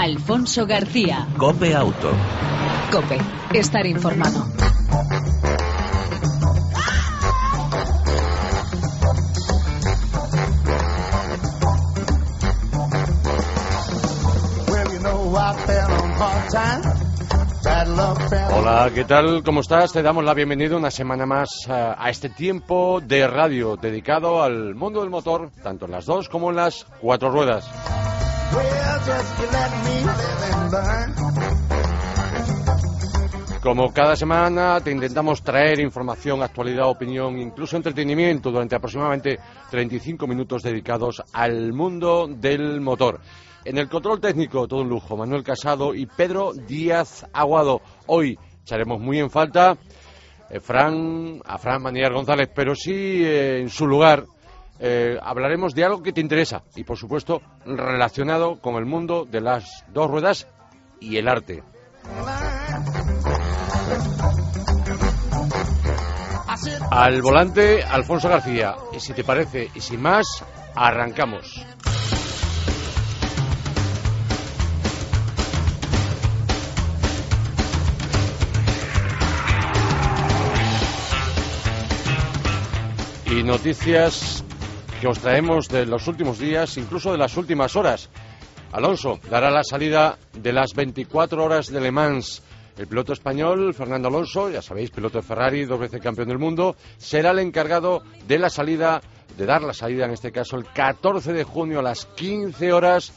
Alfonso García. Cope Auto. Cope, estar informado. Hola, ¿qué tal? ¿Cómo estás? Te damos la bienvenida una semana más eh, a este tiempo de radio dedicado al mundo del motor, tanto en las dos como en las cuatro ruedas. Como cada semana te intentamos traer información, actualidad, opinión, incluso entretenimiento durante aproximadamente 35 minutos dedicados al mundo del motor. En el control técnico, todo un lujo, Manuel Casado y Pedro Díaz Aguado. Hoy echaremos muy en falta eh, a Fran Manier González, pero sí eh, en su lugar eh, hablaremos de algo que te interesa y, por supuesto, relacionado con el mundo de las dos ruedas y el arte. Al volante, Alfonso García. Y si te parece, y sin más, arrancamos. Y noticias que os traemos de los últimos días, incluso de las últimas horas. Alonso dará la salida de las 24 horas de Le Mans. El piloto español, Fernando Alonso, ya sabéis, piloto de Ferrari, dos veces campeón del mundo, será el encargado de la salida, de dar la salida en este caso el 14 de junio a las 15 horas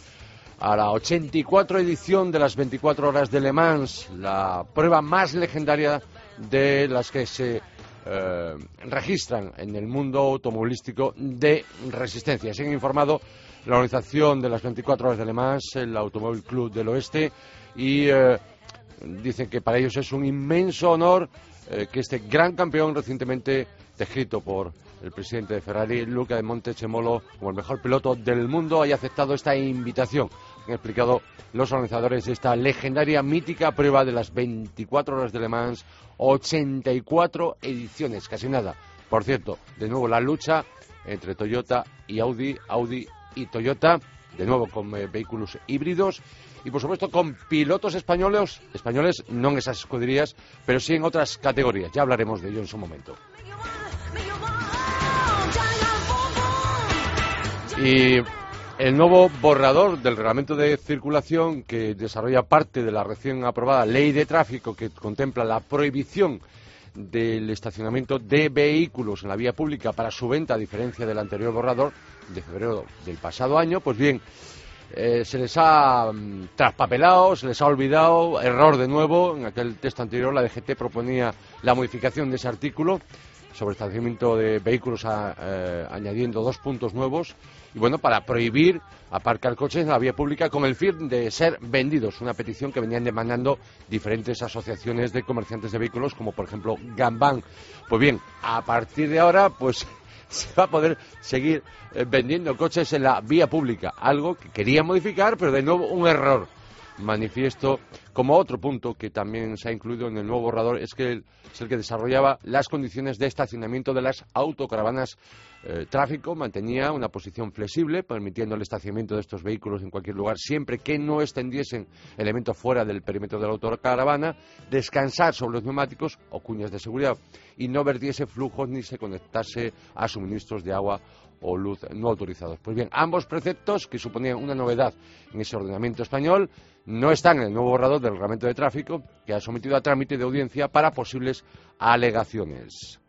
a la 84 edición de las 24 horas de Le Mans, la prueba más legendaria de las que se eh, registran en el mundo automovilístico de resistencia. Se han informado la organización de las 24 horas de Le Mans, el Automóvil Club del Oeste, y eh, dicen que para ellos es un inmenso honor eh, que este gran campeón recientemente descrito por el presidente de Ferrari, Luca de Montechemolo, como el mejor piloto del mundo, haya aceptado esta invitación. Han explicado los organizadores de esta legendaria, mítica prueba de las 24 horas de Le Mans, 84 ediciones, casi nada. Por cierto, de nuevo la lucha entre Toyota y Audi, Audi y Toyota, de nuevo con eh, vehículos híbridos y por supuesto con pilotos españoles, españoles no en esas escuderías, pero sí en otras categorías. Ya hablaremos de ello en su momento. Y el nuevo borrador del reglamento de circulación que desarrolla parte de la recién aprobada ley de tráfico que contempla la prohibición del estacionamiento de vehículos en la vía pública para su venta, a diferencia del anterior borrador de febrero del pasado año, pues bien, eh, se les ha mm, traspapelado, se les ha olvidado, error de nuevo. En aquel texto anterior la DGT proponía la modificación de ese artículo sobre estacionamiento de vehículos eh, añadiendo dos puntos nuevos. Y bueno, para prohibir aparcar coches en la vía pública con el fin de ser vendidos, una petición que venían demandando diferentes asociaciones de comerciantes de vehículos como por ejemplo Gambán. Pues bien, a partir de ahora pues se va a poder seguir eh, vendiendo coches en la vía pública, algo que quería modificar, pero de nuevo un error. Manifiesto como otro punto que también se ha incluido en el nuevo borrador es que es el que desarrollaba las condiciones de estacionamiento de las autocaravanas. Eh, tráfico mantenía una posición flexible, permitiendo el estacionamiento de estos vehículos en cualquier lugar, siempre que no extendiesen elementos fuera del perímetro de la autocaravana, descansar sobre los neumáticos o cuñas de seguridad y no vertiese flujos ni se conectase a suministros de agua o luz no autorizados. Pues bien, ambos preceptos, que suponían una novedad en ese ordenamiento español, no están en el nuevo borrador del reglamento de tráfico que ha sometido a trámite de audiencia para posibles alegaciones.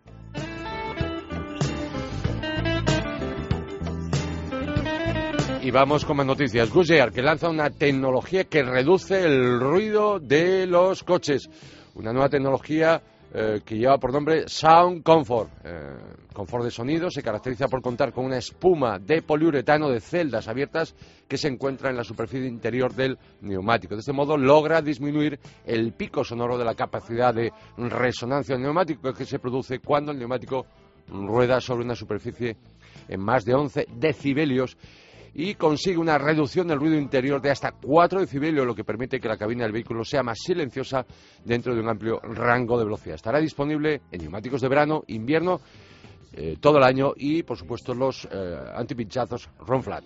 Y vamos con más noticias. Goodyear, que lanza una tecnología que reduce el ruido de los coches. Una nueva tecnología eh, que lleva por nombre Sound Comfort. Eh, confort de sonido se caracteriza por contar con una espuma de poliuretano de celdas abiertas que se encuentra en la superficie interior del neumático. De este modo logra disminuir el pico sonoro de la capacidad de resonancia del neumático que se produce cuando el neumático rueda sobre una superficie en más de 11 decibelios y consigue una reducción del ruido interior de hasta 4 decibelios, lo que permite que la cabina del vehículo sea más silenciosa dentro de un amplio rango de velocidad. Estará disponible en neumáticos de verano, invierno, eh, todo el año y, por supuesto, los eh, antipinchazos Ron Flat.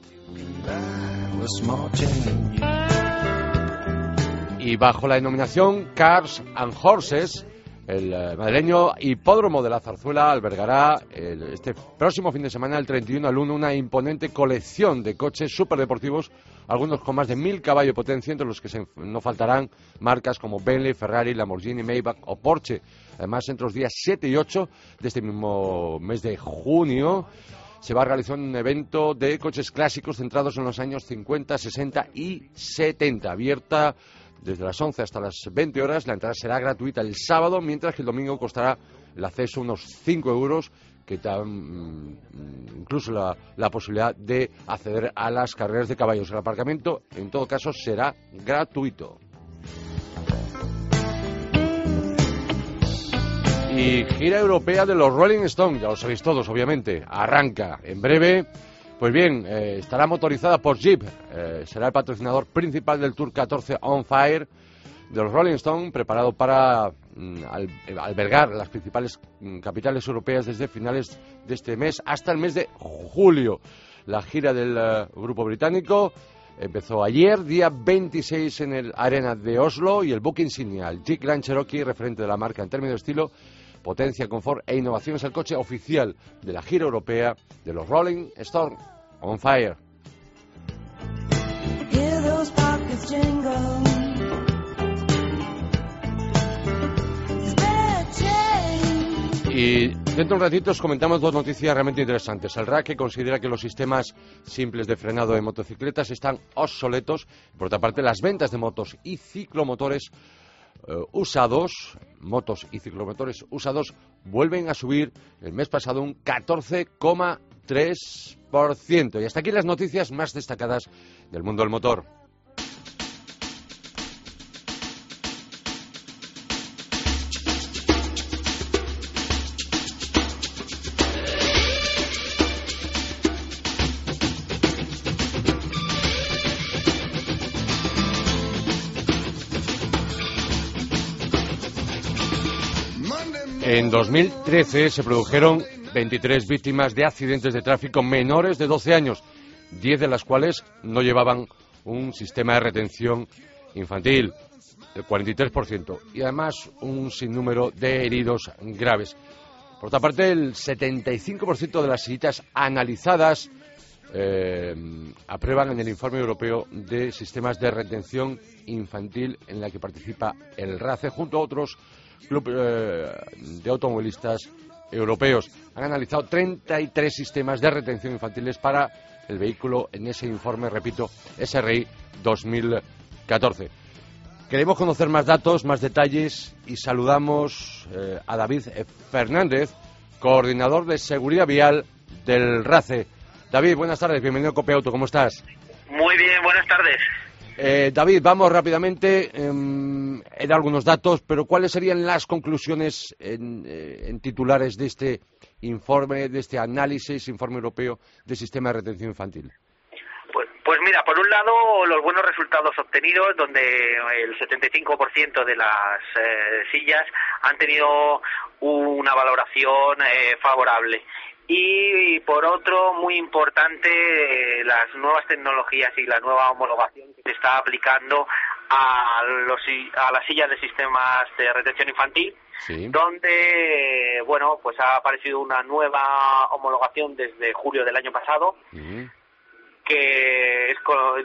Y bajo la denominación Cars and Horses, el eh, madrileño hipódromo de la Zarzuela albergará este próximo fin de semana, el 31 al 1, una imponente colección de coches superdeportivos, algunos con más de mil caballos potencia, entre los que no faltarán marcas como Bentley, Ferrari, Lamborghini, Maybach o Porsche. Además, entre los días 7 y 8 de este mismo mes de junio, se va a realizar un evento de coches clásicos centrados en los años 50, 60 y 70, abierta desde las 11 hasta las 20 horas. La entrada será gratuita el sábado, mientras que el domingo costará el acceso unos 5 euros, que dan mm, incluso la, la, posibilidad de acceder a las carreras de caballos. El aparcamiento, en todo caso, será gratuito. Y gira europea de los Rolling Stones, ya lo sabéis todos, obviamente. Arranca en breve pues bien, eh, estará motorizada por Jeep, eh, será el patrocinador principal del Tour 14 On Fire de los Rolling Stones, preparado para mm, albergar las principales mm, capitales europeas desde finales de este mes hasta el mes de julio. La gira del eh, grupo británico empezó ayer, día 26 en el Arena de Oslo, y el book insignia, el Jeep Grand Cherokee, referente de la marca en términos de estilo, Potencia, confort e innovación es el coche oficial de la gira europea de los Rolling Stones. On fire. Y dentro de un ratito os comentamos dos noticias realmente interesantes. El RAC considera que los sistemas simples de frenado de motocicletas están obsoletos. Por otra parte, las ventas de motos y ciclomotores eh, usados, motos y ciclomotores usados, vuelven a subir el mes pasado un 14,3%. Y hasta aquí las noticias más destacadas del mundo del motor. 2013 se produjeron 23 víctimas de accidentes de tráfico menores de 12 años, 10 de las cuales no llevaban un sistema de retención infantil, el 43%, y además un sinnúmero de heridos graves. Por otra parte, el 75% de las citas analizadas eh, aprueban en el informe europeo de sistemas de retención infantil en la que participa el RACE junto a otros Club eh, de Automovilistas Europeos. Han analizado 33 sistemas de retención infantiles para el vehículo en ese informe, repito, SRI 2014. Queremos conocer más datos, más detalles y saludamos eh, a David Fernández, coordinador de seguridad vial del RACE. David, buenas tardes, bienvenido a Copia Auto, ¿cómo estás? Muy bien, buenas tardes. Eh, David, vamos rápidamente. en em, algunos datos, pero ¿cuáles serían las conclusiones eh, en, titulares de este informe, de este análisis, informe europeo de sistema de retención infantil? Pues, pues mira, por un lado, los buenos resultados obtenidos, donde el 75% de las eh, sillas han tenido una valoración favorable y por otro, muy importante, las nuevas tecnologías y la nueva homologación que se está aplicando a, los, a las sillas de sistemas de retención infantil, donde, bueno, pues ha aparecido una nueva homologación desde julio del año pasado, que es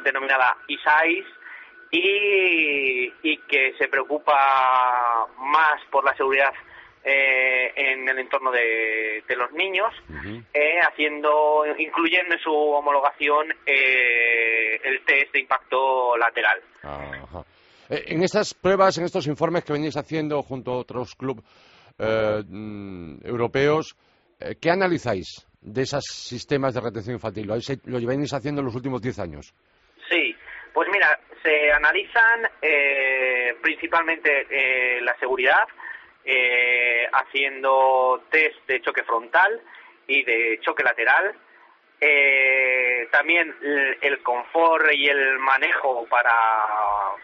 denominada ISAIS, y, y que se preocupa más por la seguridad eh, en el entorno de, los niños, eh, haciendo, incluyendo en su homologación eh, el test de impacto lateral. En estas pruebas, en estos informes que venís haciendo junto a otros clubes mm, europeos, ¿qué analizáis de esos sistemas de retención infantil? ¿Lo, lo venís haciendo en los últimos 10 años? Sí, pues mira, se analizan principalmente la seguridad, eh, haciendo test de choque frontal y de choque lateral. Eh, también el, confort y el manejo para,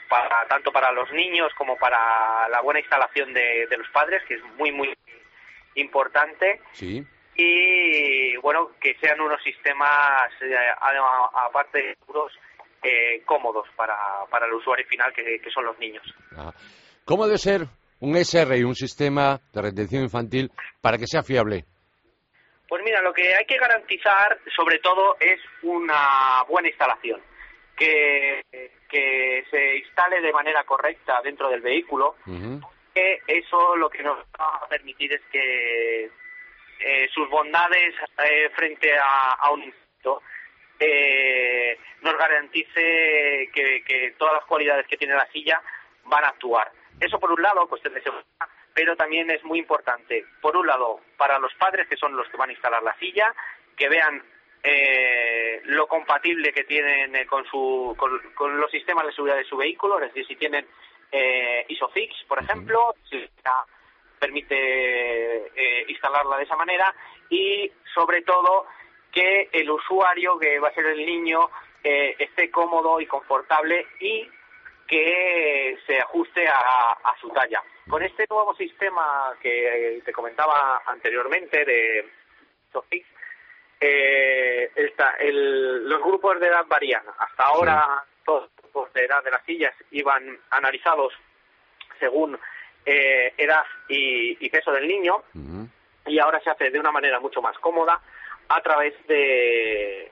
para, tanto para los niños como para la buena instalación de, los padres, que es muy, muy importante. Y bueno, que sean unos sistemas, eh, aparte de seguros, cómodos para, para el usuario final, que, son los niños. ¿Cómo debe ser un SRI, un sistema de retención infantil, para que sea fiable? Pues mira, lo que hay que garantizar, sobre todo, es una buena instalación. Que, que se instale de manera correcta dentro del vehículo, que eso lo que nos va a permitir es que eh, sus bondades eh, frente a, un insecto eh, nos garantice que, todas las cualidades que tiene la silla van a actuar. Eso por un lado, cuestión de seguridad, pero también es muy importante, por un lado, para los padres que son los que van a instalar la silla, que vean lo compatible que tienen con, su, con, los sistemas de seguridad de su vehículo, es decir, si tienen ISOFIX, por ejemplo, si está permite eh, instalarla de esa manera y sobre todo que el usuario, que va a ser el niño, eh, esté cómodo y confortable y que se ajuste a, su talla. Con este nuevo sistema que te comentaba anteriormente de Sofix, eh, los grupos de edad varían. Hasta ahora todos los grupos de edad de las sillas iban analizados según eh, edad y, peso del niño y ahora se hace de una manera mucho más cómoda a través de,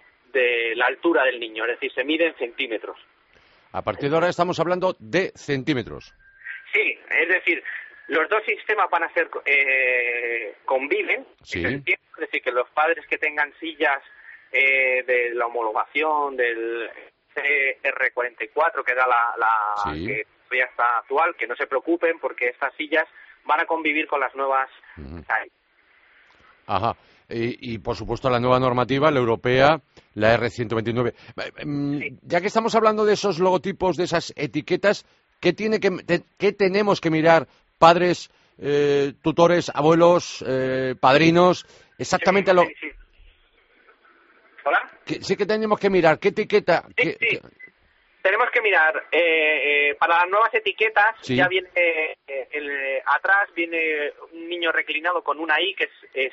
la altura del niño, es decir, se mide en centímetros. A partir de ahora estamos hablando de centímetros. Sí, es decir, los dos sistemas van a ser eh, conviven, es decir, que los padres que tengan sillas eh, de la homologación del CR44 que da la, la ya está actual, que no se preocupen porque estas sillas van a convivir con las nuevas. Ajá. Y, por supuesto la nueva normativa, la europea, la R129. Mm, ya que estamos hablando de esos logotipos, de esas etiquetas, ¿qué, tiene que, qué tenemos que mirar padres, eh, tutores, abuelos, eh, padrinos? Exactamente lo. Sí, ¿Hola? sí que tenemos que mirar qué etiqueta tenemos que mirar eh, eh, para las nuevas etiquetas ya viene eh, atrás viene un niño reclinado con una I que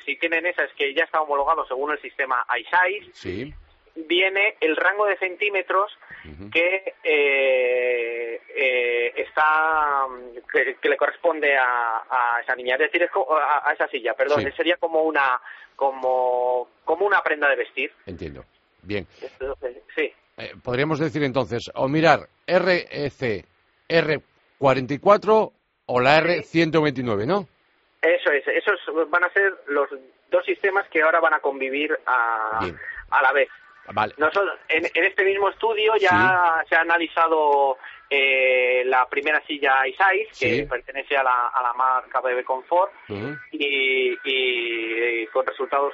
si tienen esa es que ya está homologado según el sistema i sí. viene el rango de centímetros que está que, le corresponde a, esa niña. Es decir a, esa silla perdón sería como una como como una prenda de vestir. Entiendo. Bien. Sí eh, podríamos decir entonces, o mirar REC R44 o la R129, ¿no? Eso es, esos van a ser los dos sistemas que ahora van a convivir a, a la vez. Vale. Nosotros, en, este mismo estudio ya se ha analizado eh, la primera silla iSize, que pertenece a la, a la marca BB Comfort, y, y, con resultados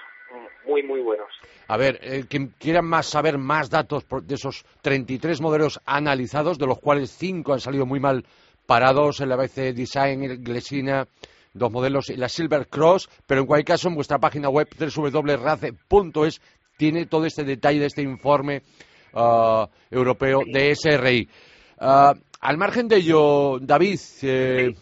muy, muy buenos. A ver, eh, quien quiera más saber más datos de esos 33 modelos analizados, de los cuales 5 han salido muy mal parados, en la BC Design, el Glesina, dos modelos y la Silver Cross, pero en cualquier caso en vuestra página web www.race.es tiene todo este detalle de este informe uh, europeo de SRI. Uh, al margen de ello, David, eh,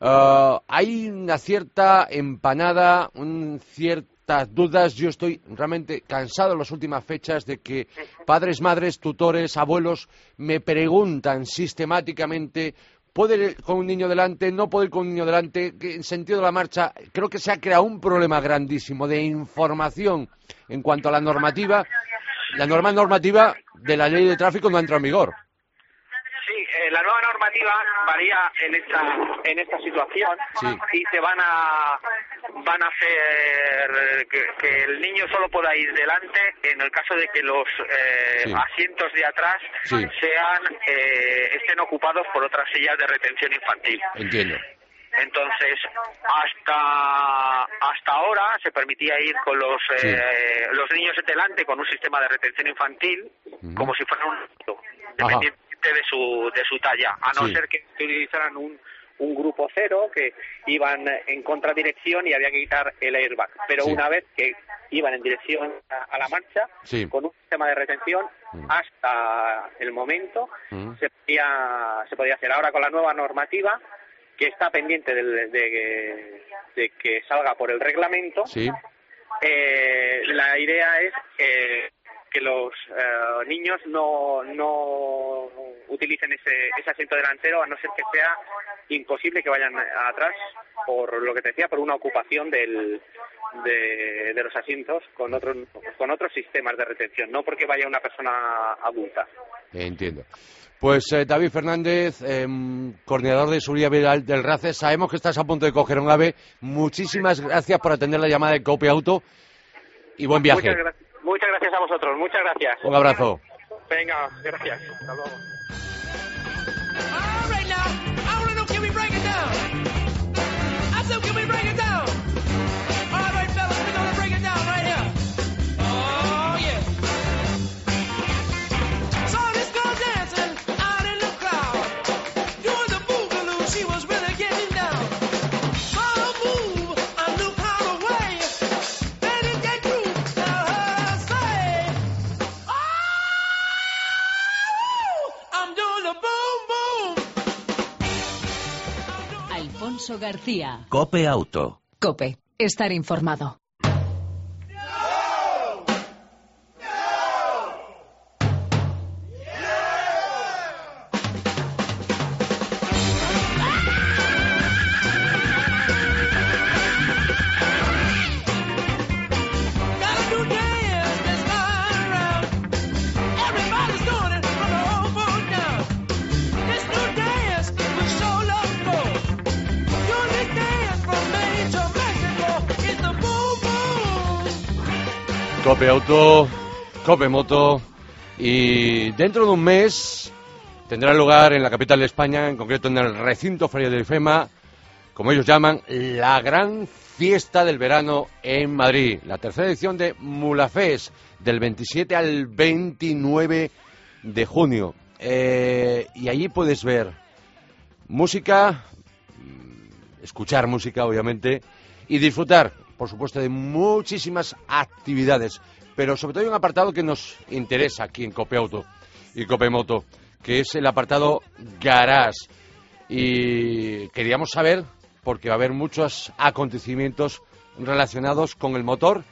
uh, hay una cierta empanada, un cierto dudas. Yo estoy realmente cansado en las últimas fechas de que padres, madres, tutores, abuelos me preguntan sistemáticamente ¿Puede ir con un niño delante? ¿No puede ir con un niño delante? En sentido de la marcha, creo que se ha creado un problema grandísimo de información en cuanto a la normativa. La norma normativa de la ley de tráfico no ha entrado en vigor. Eh, la nueva normativa varía en esta en esta situación y se van a van a hacer que, el niño solo pueda ir delante en el caso de que los eh, asientos de atrás sean eh, estén ocupados por otras sillas de retención infantil. Entiendo. Entonces, hasta hasta ahora se permitía ir con los los niños delante con un sistema de retención infantil, como si fuera un dependiente de su, de su talla, a no ser que utilizaran un, un grupo cero que iban en contradirección y había que quitar el airbag. Pero una vez que iban en dirección a, la marcha, con un sistema de retención, mm. hasta el momento mm. se, podía, se podía hacer. Ahora con la nueva normativa, que está pendiente de, de, que salga por el reglamento, eh, la idea es que los eh, niños no, no utilicen ese, ese asiento delantero, a no ser que sea imposible que vayan atrás, por lo que te decía, por una ocupación del, de, de los asientos con otros, con otros sistemas de retención, no porque vaya una persona adulta. Entiendo. Pues eh, David Fernández, eh, coordinador de seguridad vial del RACE, sabemos que estás a punto de coger un ave. Muchísimas gracias por atender la llamada de Copia Auto y buen viaje. Muchas, gra muchas gracias vosotros, muchas gracias. Un abrazo. Venga, gracias. Hasta luego. Alfonso García. Cope Auto. Cope. Estar informado. Cope Auto, Cope Moto y dentro de un mes tendrá lugar en la capital de España, en concreto en el recinto Feria del FEMA, como ellos llaman, la gran fiesta del verano en Madrid, la tercera edición de Mulafes, del 27 al 29 de junio. Eh, y allí puedes ver música, mm, escuchar música, obviamente, y disfrutar, por supuesto, de muchísimas actividades. Pero sobre todo hay un apartado que nos interesa aquí en Copeauto y Copemoto, que es el apartado Garage. Y queríamos saber, porque va a haber muchos acontecimientos relacionados con el motor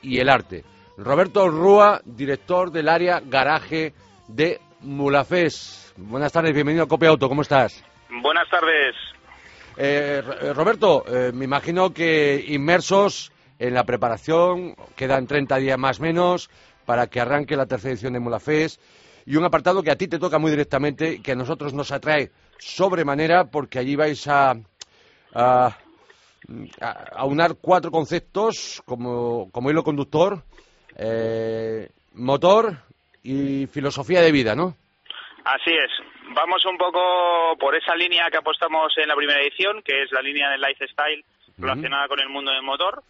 y el arte. Roberto Rúa, director del área garaje de Mulafes. Buenas tardes, bienvenido a Copeauto, ¿cómo estás? Buenas tardes. Eh, Roberto, eh, me imagino que inmersos en la preparación, quedan 30 días más menos para que arranque la tercera edición de Mulafes y un apartado que a ti te toca muy directamente, que a nosotros nos atrae sobremanera porque allí vais a, a, a aunar cuatro conceptos como, como hilo conductor, eh, motor y filosofía de vida, ¿no? Así es. Vamos un poco por esa línea que apostamos en la primera edición, que es la línea del lifestyle relacionada con el mundo del motor.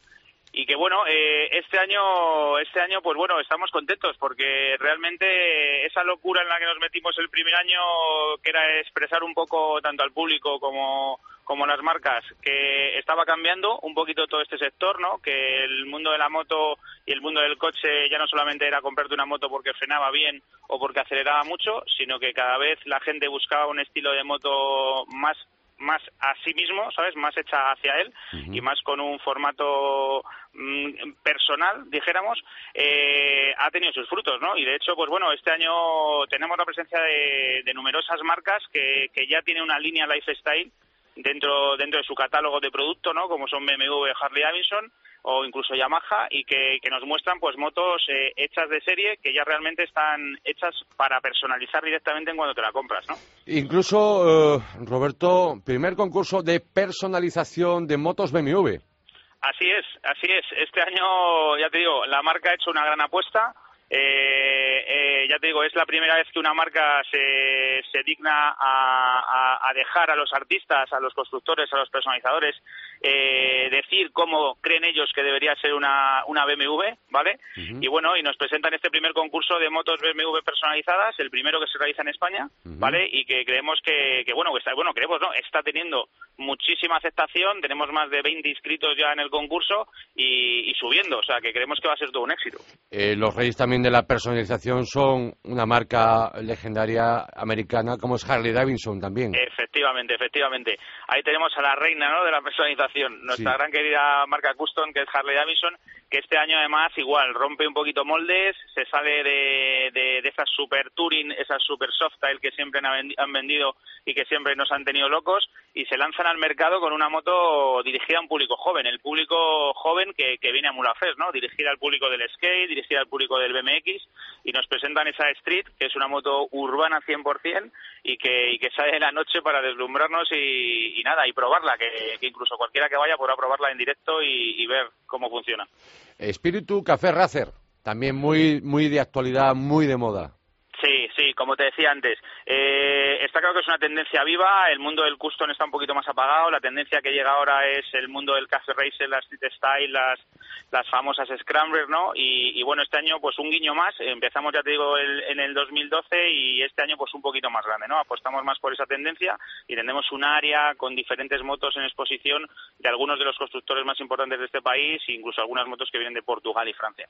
Y que bueno, eh, este año, este año, pues bueno, estamos contentos porque realmente esa locura en la que nos metimos el primer año, que era expresar un poco tanto al público como como las marcas, que estaba cambiando un poquito todo este sector, ¿no? Que el mundo de la moto y el mundo del coche ya no solamente era comprarte una moto porque frenaba bien o porque aceleraba mucho, sino que cada vez la gente buscaba un estilo de moto más más a sí mismo, ¿sabes? Más hecha hacia él y más con un formato mm, personal, dijéramos, eh, ha tenido sus frutos, ¿no? Y de hecho, pues bueno, este año tenemos la presencia de, de numerosas marcas que, que ya tienen una línea lifestyle dentro dentro de su catálogo de producto, ¿no? Como son BMW, Harley Davidson o incluso Yamaha y que, que nos muestran pues motos eh, hechas de serie que ya realmente están hechas para personalizar directamente en cuando te la compras, ¿no? Incluso, eh, Roberto, primer concurso de personalización de motos BMW. Así es, así es. Este año, ya te digo, la marca ha hecho una gran apuesta. Eh, eh, ya te digo, es la primera vez que una marca se, se digna a, a- a dejar a los artistas, a los constructores, a los personalizadores, eh, decir cómo creen ellos que debería ser una, una BMW, ¿vale? Y bueno, y nos presentan este primer concurso de motos BMW personalizadas, el primero que se realiza en España, ¿vale? Y que creemos que, que bueno, que está, bueno, creemos, ¿no? Está teniendo muchísima aceptación, tenemos más de 20 inscritos ya en el concurso y, y subiendo, o sea, que creemos que va a ser todo un éxito. Eh, los reyes también de la personalización son una marca legendaria americana americana como es Harley Davidson también. Efectivamente, efectivamente. Ahí tenemos a la reina ¿no? de la personalización, nuestra Sí. gran querida marca custom, que es Harley Davidson, que este año además igual rompe un poquito moldes, se sale de, de, de esas super touring, esas super soft style que siempre han vendido y que siempre nos han tenido locos, y se lanzan al mercado con una moto dirigida a un público joven, el público joven que, que viene a Mulafest, ¿no? Dirigida al público del skate, dirigida al público del BMX, y nos presentan esa Street, que es una moto urbana 100% y que, y que sale de la noche para deslumbrarnos y, y nada, y probarla, que, que incluso cualquiera que vaya podrá probarla en directo y, y ver cómo funciona. Espíritu Café Racer, también muy, muy de actualidad, muy de moda. Sí, sí, como te decía antes, eh, está claro que es una tendencia viva, el mundo del custom está un poquito más apagado, la tendencia que llega ahora es el mundo del café racer, la street style, las, las famosas scramblers, ¿no? Y, y bueno, este año pues un guiño más, empezamos ya te digo el- en el 2012 y este año pues un poquito más grande, ¿no? Apostamos más por esa tendencia y tenemos un área con diferentes motos en exposición de algunos de los constructores más importantes de este país incluso algunas motos que vienen de Portugal y Francia.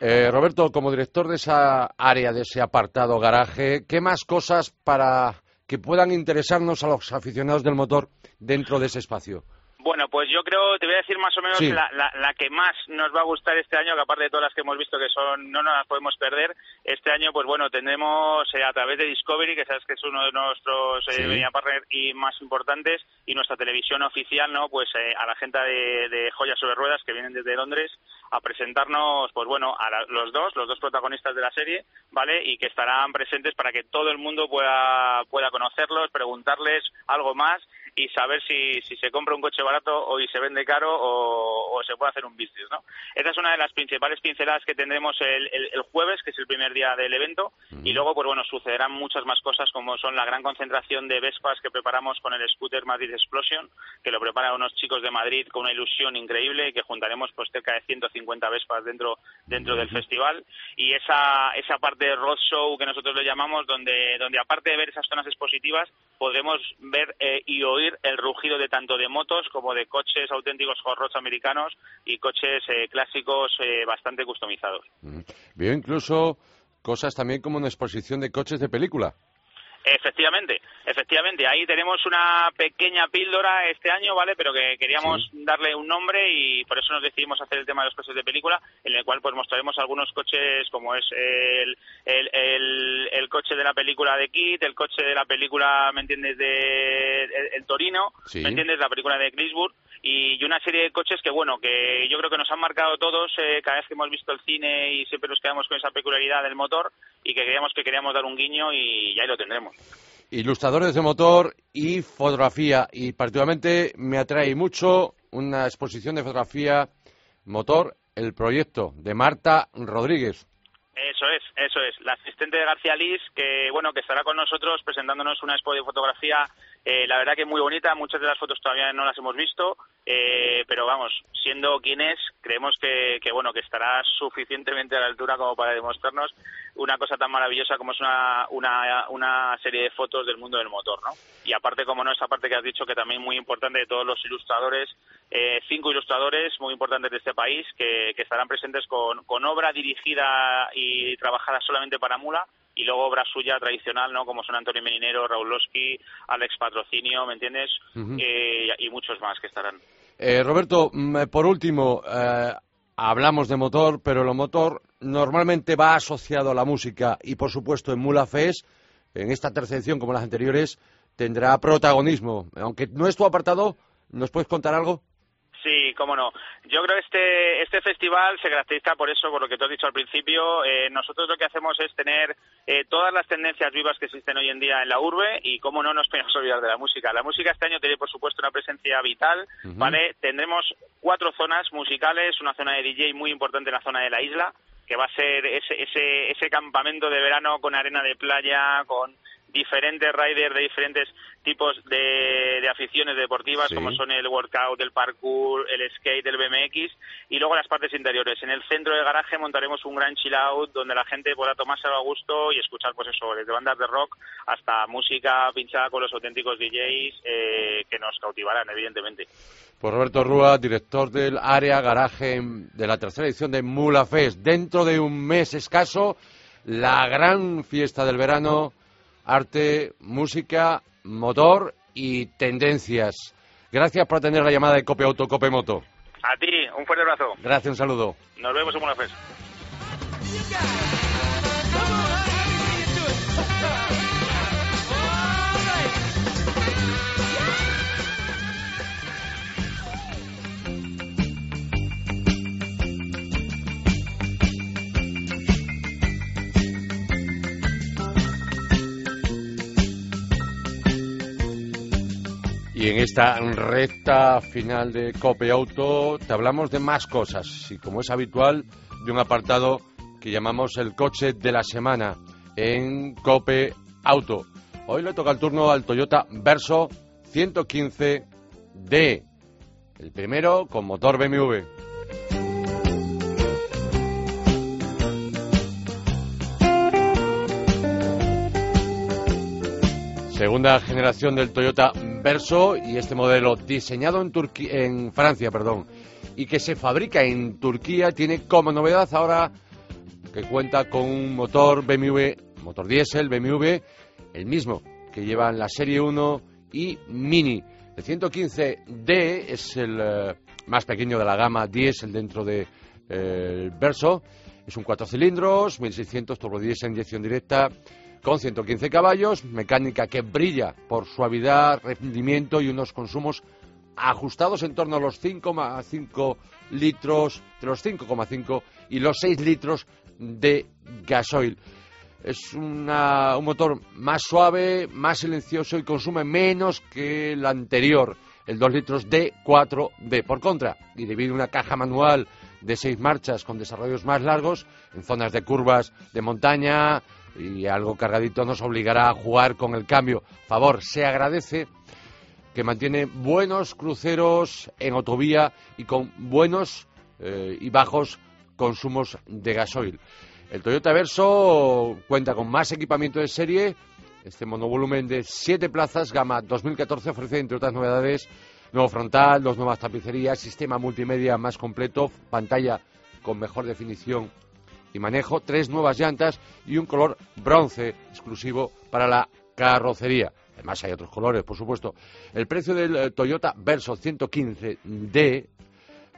Eh, Roberto, como director de esa área, de ese apartado garaje, ¿qué más cosas para que puedan interesarnos a los aficionados del motor dentro de ese espacio? Bueno, pues yo creo, te voy a decir más o menos Sí. la, la, la que más nos va a gustar este año, que aparte de todas las que hemos visto que son no nos las podemos perder, este año pues bueno, tendremos eh, a través de Discovery, que sabes que es uno de nuestros eh, Sí. media partners y más importantes, y nuestra televisión oficial, ¿no? Pues eh, a la gente de, de Joyas sobre Ruedas que vienen desde Londres a presentarnos, pues bueno, a la- los dos, los dos protagonistas de la serie, ¿vale? Y que estarán presentes para que todo el mundo pueda, pueda conocerlos, preguntarles algo más y saber si, si se compra un coche barato o si se vende caro o, o se puede hacer un business, ¿no? Esa es una de las principales pinceladas que tendremos el, el- el jueves, que es el primer día del evento, y luego, pues bueno, sucederán muchas más cosas como son la gran concentración de Vespas que preparamos con el scooter Madrid Explosion, que lo preparan unos chicos de Madrid con una ilusión increíble y que juntaremos pues cerca de 150 Vespas dentro dentro del festival. Y esa esa parte de road show que nosotros le llamamos donde donde aparte de ver esas zonas expositivas podremos ver eh, y oír el rugido de tanto de motos como de coches auténticos hot americanos y coches eh, clásicos eh, bastante customizados. Veo incluso cosas también como una exposición de coches de película. Efectivamente, efectivamente. Ahí tenemos una pequeña píldora este año, ¿vale? Pero que queríamos darle un nombre y por eso nos decidimos hacer el tema de los coches de película, en el cual pues mostraremos algunos coches como es el, el, el, el coche de la película de Kit, el coche de la película, ¿me entiendes?, de el, Torino, Sí. ¿me entiendes?, la película de Clifford y, una serie de coches que, bueno, que yo creo que nos han marcado todos eh, cada vez que hemos visto el cine y siempre nos quedamos con esa peculiaridad del motor y que creíamos que queríamos dar un guiño y, y ahí lo tendremos. Ilustradores de motor y fotografía. Y particularmente me atrae mucho una exposición de fotografía motor, el proyecto de Marta Rodríguez. Eso es, eso es. La asistente de García Liz, que bueno, que estará con nosotros presentándonos una expo de fotografía, eh, la verdad que muy bonita. Muchas de las fotos todavía no las hemos visto, eh, pero vamos, siendo quien es, creemos que, que bueno, que estará suficientemente a la altura como para demostrarnos una cosa tan maravillosa como es una, una, una serie de fotos del mundo del motor, ¿no? Y aparte, como no, esa parte que has dicho que también muy importante de todos los ilustradores, eh, cinco ilustradores muy importantes de este país que, que estarán presentes con, con obra dirigida y trabajada solamente para Mula y luego obra suya tradicional, ¿no? Como son Antonio Meninero, Raúl Losky, Alex Patrocinio, ¿me entiendes? Eh, y muchos más que estarán. Eh, Roberto, mm, por último, eh, hablamos de motor, pero el motor normalmente va asociado a la música y, por supuesto, en Mula Fest, en esta tercera edición, como las anteriores, tendrá protagonismo. Aunque no es tu apartado, ¿nos puedes contar algo? Sí, cómo no. Yo creo que este, este festival se caracteriza por eso, por lo que te has dicho al principio. Eh, nosotros lo que hacemos es tener eh, todas las tendencias vivas que existen hoy en día en la urbe y, cómo no, nos podemos olvidar de la música. La música este año tiene, por supuesto, una presencia vital. ¿vale? Tendremos cuatro zonas musicales, una zona de DJ muy importante en la zona de la isla, que va a ser ese, ese, ese campamento de verano con arena de playa, con diferentes riders de diferentes tipos de, de aficiones deportivas, Sí. como son el workout, el parkour, el skate, el BMX, y luego las partes interiores. En el centro del garaje montaremos un gran chill out donde la gente podrá tomárselo a gusto y escuchar, pues eso, desde bandas de rock hasta música pinchada con los auténticos DJs eh, que nos cautivarán, evidentemente. Pues Roberto Rúa, director del área garaje de la tercera edición de Mula Fest. Dentro de un mes escaso, la gran fiesta del verano arte, música, motor y tendencias. Gracias por atender la llamada de Cope Auto, Cope Moto. A ti, un fuerte abrazo. Gracias, un saludo. Nos vemos en Buenafes. En esta recta final de Cope Auto te hablamos de más cosas y como es habitual de un apartado que llamamos el coche de la semana en Cope Auto. Hoy le toca el turno al Toyota Verso 115D, el primero con motor BMW. Segunda generación del Toyota Verso y este modelo diseñado en, en Francia perdón, y que se fabrica en Turquía tiene como novedad ahora que cuenta con un motor BMW, motor diésel BMW, el mismo que llevan la Serie 1 y Mini. El 115D es el eh, más pequeño de la gama diésel dentro del de, eh, Verso. Es un 4 cilindros, 1600 turbodiesel inyección directa, con 115 caballos, mecánica que brilla por suavidad, rendimiento y unos consumos ajustados en torno a los 5,5 litros, de los 5,5 y los 6 litros de gasoil. Es una, un motor más suave, más silencioso y consume menos que el anterior, el 2 litros de 4D. Por contra, y debido a una caja manual de 6 marchas con desarrollos más largos, en zonas de curvas de montaña, y algo cargadito nos obligará a jugar con el cambio. Favor, se agradece que mantiene buenos cruceros en autovía y con buenos eh, y bajos consumos de gasoil. El Toyota Verso cuenta con más equipamiento de serie. Este monovolumen de 7 plazas, gama 2014, ofrece, entre otras novedades, nuevo frontal, dos nuevas tapicerías, sistema multimedia más completo, pantalla con mejor definición y manejo, tres nuevas llantas y un color bronce exclusivo para la carrocería. Además hay otros colores, por supuesto. El precio del eh, Toyota Verso 115D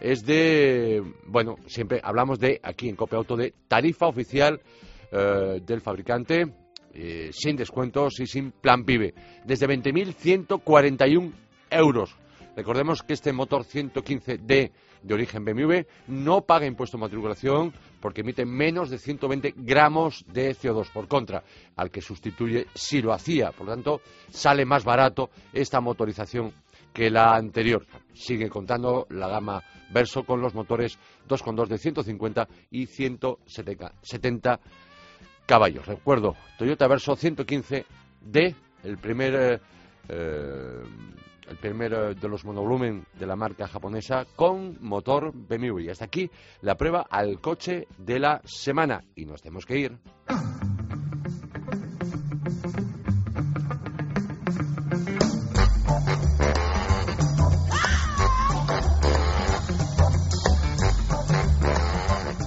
es de, bueno, siempre hablamos de, aquí en Cope Auto, de tarifa oficial eh, del fabricante, eh, sin descuentos y sin plan PIBE, desde 20.141 euros. Recordemos que este motor 115D de origen BMW no paga impuesto de matriculación porque emite menos de 120 gramos de CO2 por contra, al que sustituye si lo hacía. Por lo tanto, sale más barato esta motorización que la anterior. Sigue contando la gama Verso con los motores 2.2 de 150 y 170 caballos. Recuerdo, Toyota Verso 115D, el primer... Eh, eh, el primero de los monovolumen de la marca japonesa con motor BMW. Y hasta aquí la prueba al coche de la semana. Y nos tenemos que ir.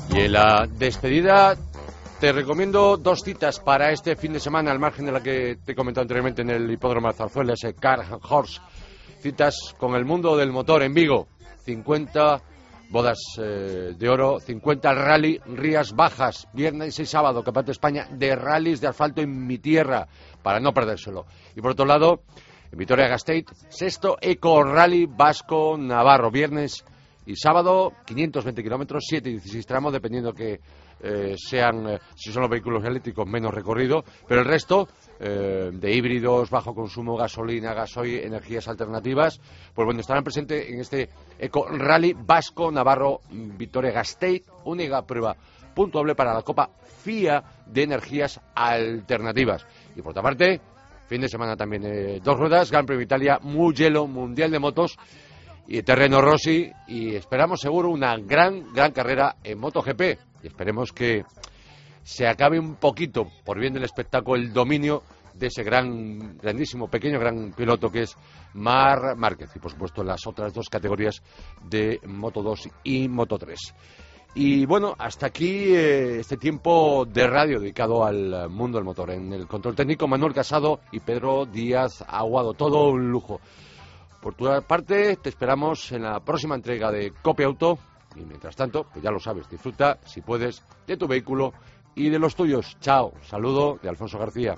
Y en la despedida te recomiendo dos citas para este fin de semana, al margen de la que te he comentado anteriormente en el hipódromo de Zarzuela, ese Car Horse citas con el mundo del motor en Vigo. 50 bodas eh, de oro, 50 rally Rías Bajas, viernes y sábado, Campeonato de España de rallies de asfalto en mi tierra, para no perdérselo. Y por otro lado, en Vitoria Gasteiz, sexto Eco Rally Vasco Navarro, viernes y sábado, 520 kilómetros, 7 y 16 tramos, dependiendo que eh, sean, eh, si son los vehículos eléctricos, menos recorrido, pero el resto eh, de híbridos, bajo consumo, gasolina, gasoil, energías alternativas, pues bueno, estarán presentes en este Eco Rally Vasco Navarro Victoria Gasteiz, única prueba puntuable para la Copa FIA de energías alternativas. Y por otra parte, fin de semana también dos ruedas, Gran Premio Italia, Mugello, Mundial de Motos y Terreno Rossi y esperamos seguro una gran, gran carrera en MotoGP y esperemos que se acabe un poquito, por bien del espectáculo, el dominio de ese gran, grandísimo, pequeño, gran piloto que es Mar Márquez y por supuesto las otras dos categorías de Moto 2 y Moto 3. Y bueno, hasta aquí eh, este tiempo de radio dedicado al mundo del motor. En el control técnico Manuel Casado y Pedro Díaz Aguado. Todo un lujo. Por tu parte, te esperamos en la próxima entrega de Copia Auto. Y mientras tanto, pues ya lo sabes, disfruta, si puedes, de tu vehículo y de los tuyos. Chao. Saludo de Alfonso García.